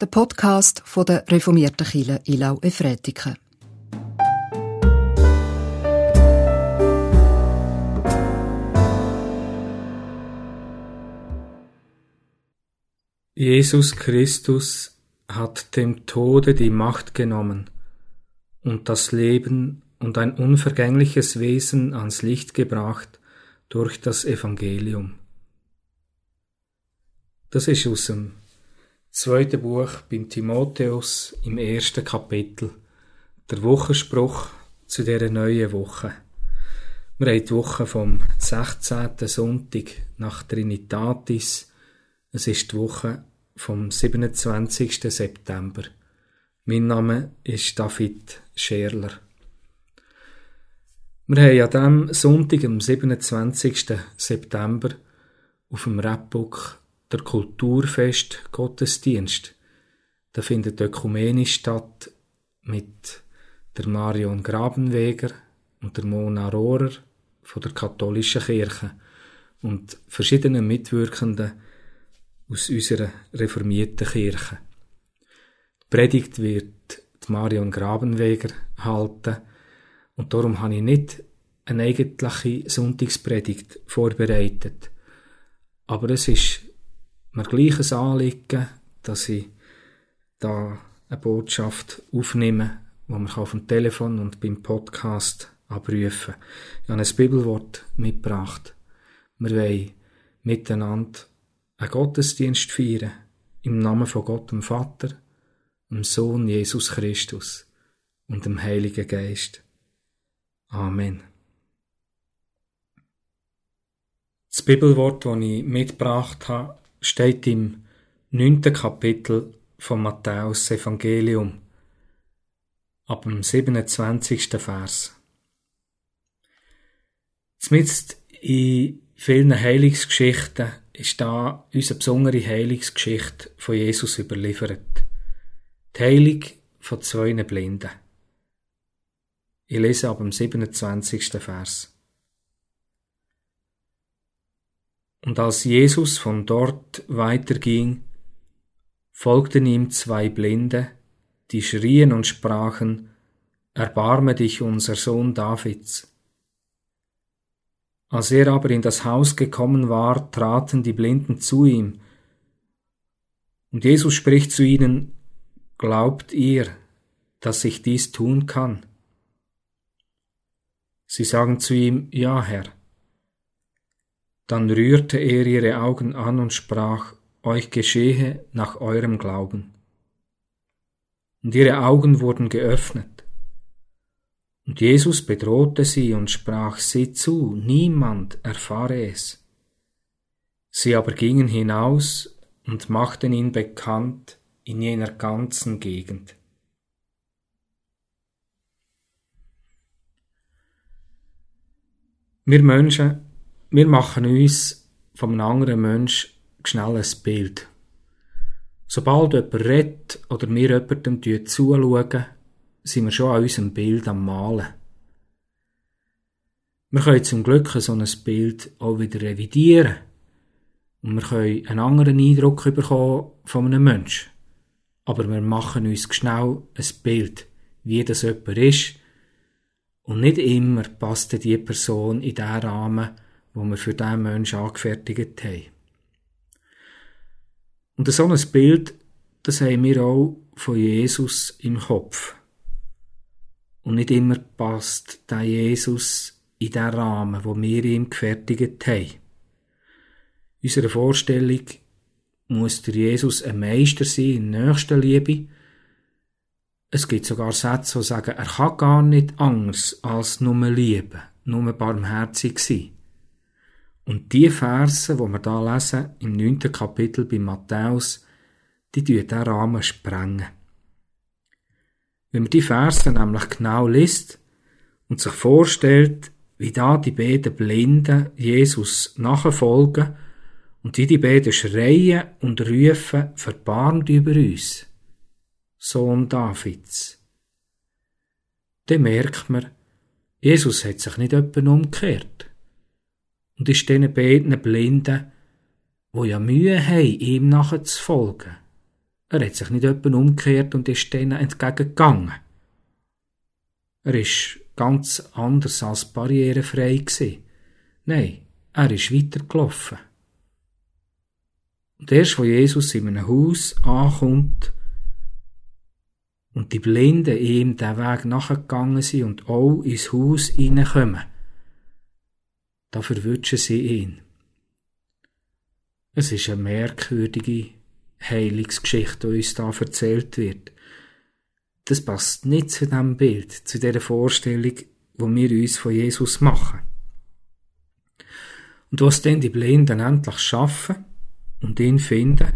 der Podcast von der reformierten Kirche Ilau Efretiken. Jesus Christus hat dem Tode die Macht genommen und das Leben und ein unvergängliches Wesen ans Licht gebracht durch das Evangelium. Das ist aus dem zweiten Buch beim Timotheus im ersten Kapitel, der Wochenspruch zu dieser neuen Woche. Wir haben die Woche vom 16. Sonntag nach Trinitatis. Es ist die Woche vom 27. September. Mein Name ist David Scherler. Wir haben an diesem Sonntag, am 27. September, auf dem Rapbook der Kulturfest Gottesdienst. Da findet ökumenisch statt mit der Marion Grabenweger und der Mona Rohrer von der katholischen Kirche und verschiedenen Mitwirkenden aus unserer reformierten Kirche. Die Predigt wird die Marion Grabenweger halten und darum habe ich nicht eine eigentliche Sonntagspredigt vorbereitet. Aber es ist mir gleich ein Anliegen, dass ich da eine Botschaft aufnehme, die man auf dem Telefon und beim Podcast abrufen kann. Ich habe ein Bibelwort mitgebracht. Wir wollen miteinander einen Gottesdienst feiern im Namen von Gott dem Vater, dem Sohn Jesus Christus und dem Heiligen Geist. Amen. Das Bibelwort, das ich mitgebracht habe, steht im neunten Kapitel vom Matthäus Evangelium ab dem 27. Vers. Zumindest in vielen Heilungsgeschichten ist da unsere besondere Heilungsgeschichte von Jesus überliefert. Die Heilung von zwei Blinden. Ich lese ab dem 27. Vers. Und als Jesus von dort weiterging, folgten ihm zwei Blinde, die schrien und sprachen, Erbarme dich, unser Sohn Davids. Als er aber in das Haus gekommen war, traten die Blinden zu ihm. Und Jesus spricht zu ihnen, Glaubt ihr, dass ich dies tun kann? Sie sagen zu ihm, Ja, Herr. Dann rührte er ihre Augen an und sprach, Euch geschehe nach eurem Glauben. Und ihre Augen wurden geöffnet. Und Jesus bedrohte sie und sprach, Sieh zu, niemand erfahre es. Sie aber gingen hinaus und machten ihn bekannt in jener ganzen Gegend. Wir Menschen wir machen uns von einem anderen Mensch schnell ein Bild. Sobald jemand redet oder wir jemandem zuschauen, sind wir schon an unserem Bild am Malen. Wir können zum Glück so ein Bild auch wieder revidieren. Und wir können einen anderen Eindruck bekommen von einem Menschen. Aber wir machen uns schnell ein Bild, wie das jemand ist. Und nicht immer passt die Person in diesen Rahmen, wo wir für diesen Menschen angefertigt haben. Und so ein Bild, das haben wir auch von Jesus im Kopf. Und nicht immer passt der Jesus in den Rahmen, wo wir ihm gefertigt haben. In unserer Vorstellung muss der Jesus ein Meister sein in Nächstenliebe. Es gibt sogar Sätze, die sagen, er kann gar nicht anders als nur lieben, nur barmherzig sein. Und die Verse, wo wir da lesen, im neunten Kapitel bei Matthäus, die tun diesen Rahmen sprengen. Wenn man die Verse nämlich genau liest und sich vorstellt, wie da die beiden Blinden Jesus nachfolgen und wie die beiden schreien und rufen, verbarmt über uns, Sohn Davids. Dann merkt man, Jesus hat sich nicht etwa umgekehrt und ist diesen beiden Blinden, wo ja Mühe haben, ihm nachzufolgen, Er hat sich nicht jemand umgekehrt und ist denen entgegengegangen. Er ist ganz anders als barrierefrei gewesen. Nein, er ist weitergelaufen. Und erst, wo Jesus in einem Haus ankommt und die Blinden ihm den Weg nachgegangen sind und auch ins Haus hineinkommen, da verwünschen sie ihn. Es ist eine merkwürdige Heilungsgeschichte, die uns da erzählt wird. Das passt nicht zu dem Bild, zu der Vorstellung, wo wir uns von Jesus machen. Und was dann die Blinden endlich schaffen und ihn finden,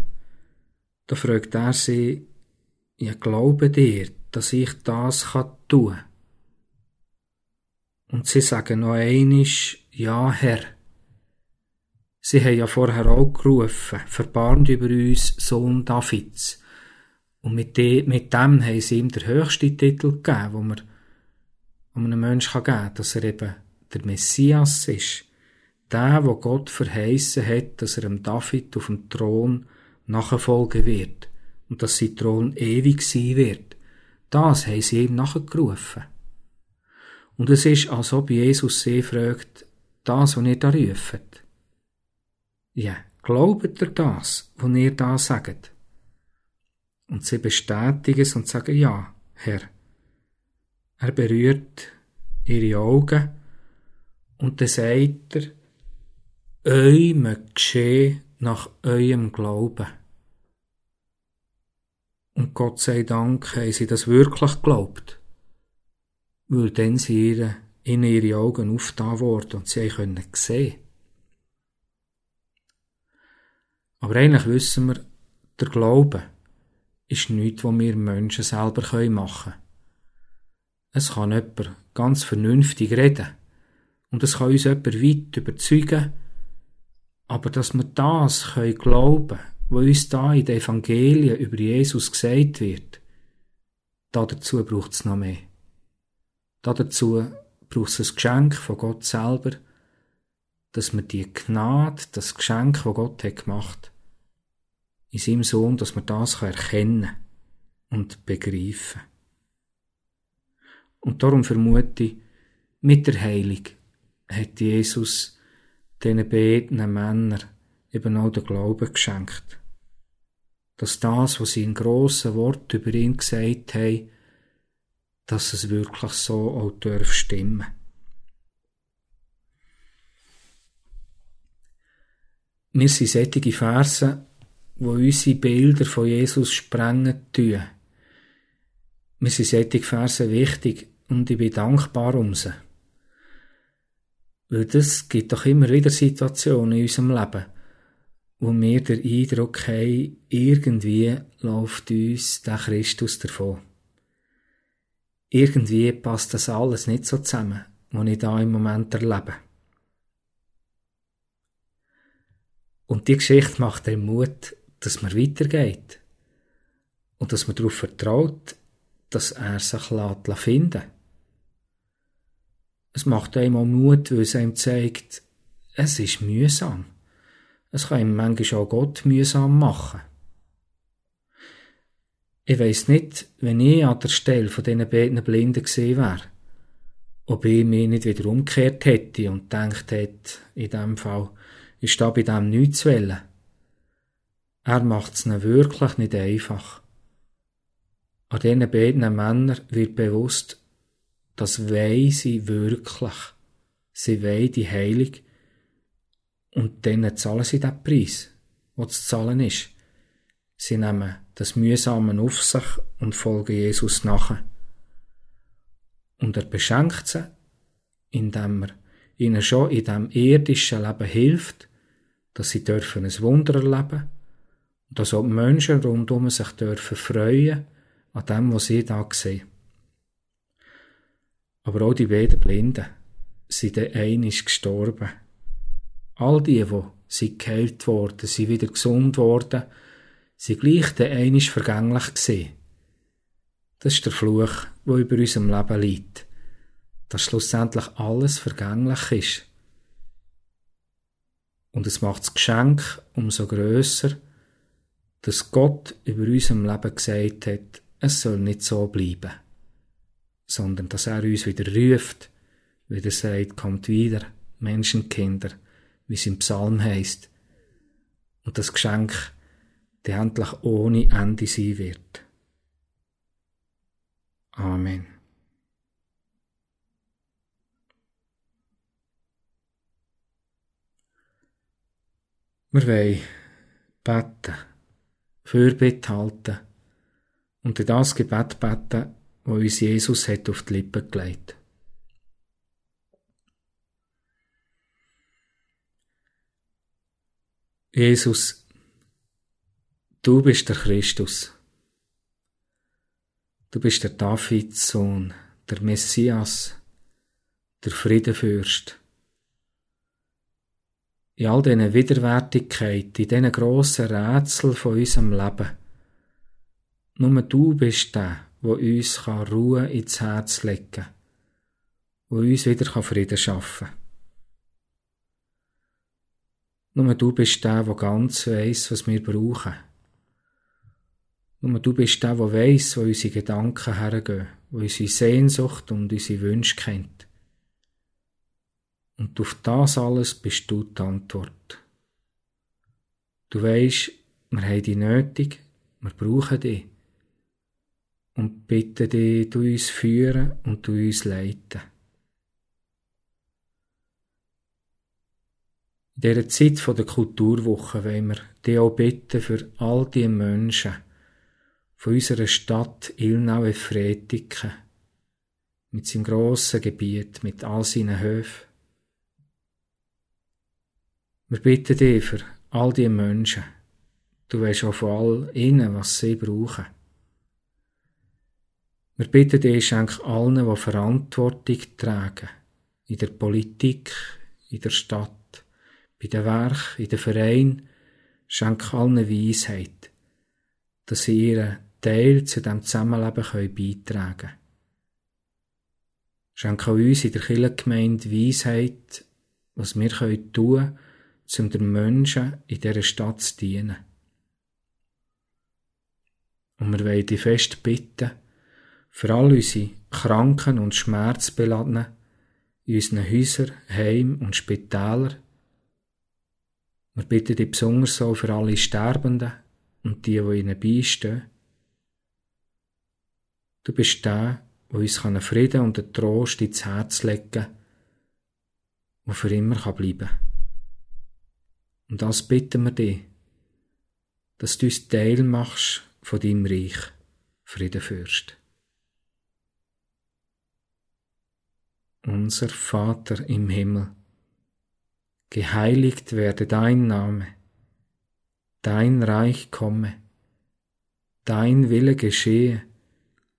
da fragt er sie, ja, glaube dir, dass ich das kann tun? Und sie sagen noch einisch, ja, Herr. Sie haben ja vorher auch gerufen, verbarmt über uns, Sohn Davids. Und mit, dem, mit dem haben sie ihm den höchsten Titel gegeben, wo man einem Menschen geben kann, dass er eben der Messias ist. Der, wo Gott verheißen hat, dass er dem David auf dem Thron nachfolgen wird und dass sein Thron ewig sein wird. Das haben sie ihm nachgerufen. Und es ist, als ob Jesus sie fragt, das, was ihr da ruft. Ja, glaubt ihr das, was ihr da sagt? Und sie bestätigen es und sagen, ja, Herr. Er berührt ihre Augen und dann sagt er, euch möge geschehen nach eurem Glauben. Und Gott sei Dank haben sie das wirklich geglaubt, weil dann sie ihre, in ihre Augen aufgetan worden und sie können sehen. Aber eigentlich wissen wir, der Glaube ist nichts, was wir Menschen selber machen können. Es kann jemand ganz vernünftig reden und es kann uns jemand weit überzeugen, aber dass wir das können glauben was uns da in den Evangelien über Jesus gesagt wird, dazu braucht es noch mehr. Dazu braucht es ein Geschenk von Gott selber, dass wir die Gnade, das Geschenk, das Gott hat gemacht, in seinem Sohn, dass wir das erkennen und begreifen. Und darum vermute ich, mit der Heilung hat Jesus diesen beiden Männern eben auch den Glauben geschenkt. Dass das, was sie in grossen Worten über ihn gesagt haben, dass es wirklich so auch darf stimmen. Wir sind solche Verse, wo unsere Bilder von Jesus sprengen tun. Mir sind solche Verse wichtig und ich bin dankbar um sie. Weil das gibt doch immer wieder Situationen in unserem Leben, wo wir den Eindruck haben, irgendwie läuft uns der Christus davon. Irgendwie passt das alles nicht so zusammen, was ich da im Moment erlebe. Und die Geschichte macht den Mut, dass man weitergeht. Und dass man darauf vertraut, dass er sich finden lässt. Es macht einem auch Mut, weil es einem zeigt, es ist mühsam. Es kann ihm manchmal auch Gott mühsam machen. Ich weiss nicht, wenn ich an der Stelle von diesen beiden Blinden gesehen wäre, ob ich mich nicht wieder umgekehrt hätte und gedacht hätte, in dem Fall, ist da bei dem nichts zu wollen. Er macht es wirklich nicht einfach. An diesen beiden Männern wird bewusst, das wollen sie wirklich. Sie wollen die Heilung. Und dann zahlen sie den Preis, was zu zahlen ist. Sie nehmen das Mühsame auf sich und folgen Jesus nach. Und er beschenkt sie, indem er ihnen schon in dem irdischen Leben hilft, dass sie dürfen ein Wunder erleben und dass auch die Menschen rundum sich dürfen freuen an dem, was sie da sehen. Aber auch die beiden Blinden sind dann einisch gestorben. All die, die sind geheilt worden, sind wieder gesund worden, sind gleich dann einisch vergänglich gewesen. Das ist der Fluch, der über unserem Leben liegt. Dass schlussendlich alles vergänglich ist. Und es macht das Geschenk umso grösser, dass Gott über unserem Leben gesagt hat, es soll nicht so bleiben, sondern dass er uns wieder ruft, wieder sagt, kommt wieder, Menschenkinder, wie es im Psalm heißt, und das Geschenk, der endlich ohne Ende sein wird. Amen. Wir wollen beten, Fürbitte halten und in das Gebet beten, wo uns Jesus hat auf die Lippen gelegt. Jesus, du bist der Christus. Du bist der Davids Sohn, der Messias, der Friedenfürst in all diesen Widerwärtigkeiten, in diesen grossen Rätseln von unserem Leben. Nur du bist der, wo uns Ruhe ins Herz legen kann, wo uns wieder Frieden schaffen kann. Nur du bist der, der ganz weiss, was wir brauchen. Nur du bist der, der weiss, wo unsere Gedanken hergehen, wo unsere Sehnsucht und unsere Wünsche kennt. Und auf das alles bist du die Antwort. Du weisst, wir haben dich nötig, wir brauchen dich. Und bitten dich, du uns führen und du uns leiten. In dieser Zeit der Kulturwoche wollen wir dich auch bitten für all die Menschen von unserer Stadt Ilnau-Efretiken mit seinem grossen Gebiet, mit all seinen Höfen, wir bitten dich für all die Menschen. Du weißt auch von all ihnen, was sie brauchen. Wir bitten dich, schenk allen, die Verantwortung tragen. In der Politik, in der Stadt, bei den Werk, in den Vereinen. Schenk allen Weisheit, dass sie ihren Teil zu dem Zusammenleben beitragen können. Schenk auch uns in der Kirchengemeinde Weisheit, was wir tun können, um den Menschen in dieser Stadt zu dienen. Und wir wollen dich fest bitten, für all unsere Kranken und Schmerzbeladenen in unseren Häusern, Heim und Spitälern. Wir bitten dich besonders auch für alle Sterbenden und die, die ihnen beistehen. Du bist der, der uns einen Frieden und einen Trost ins Herz legen kann, der für immer bleiben kann. Und das bitten wir dich, dass du uns Teil machst von deinem Reich, Friedenfürst. Unser Vater im Himmel, geheiligt werde dein Name, dein Reich komme, dein Wille geschehe,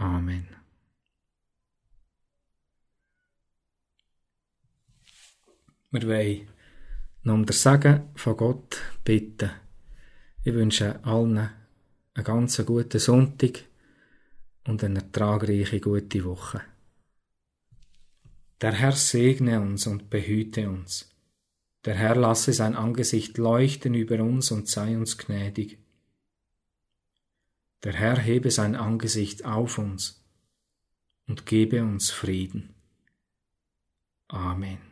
Amen. Wir wollen noch um das Segen von Gott bitten. Ich wünsche allen einen ganz guten Sonntag und eine ertragreiche gute Woche. Der Herr segne uns und behüte uns. Der Herr lasse sein Angesicht leuchten über uns und sei uns gnädig. Der Herr hebe sein Angesicht auf uns und gebe uns Frieden. Amen.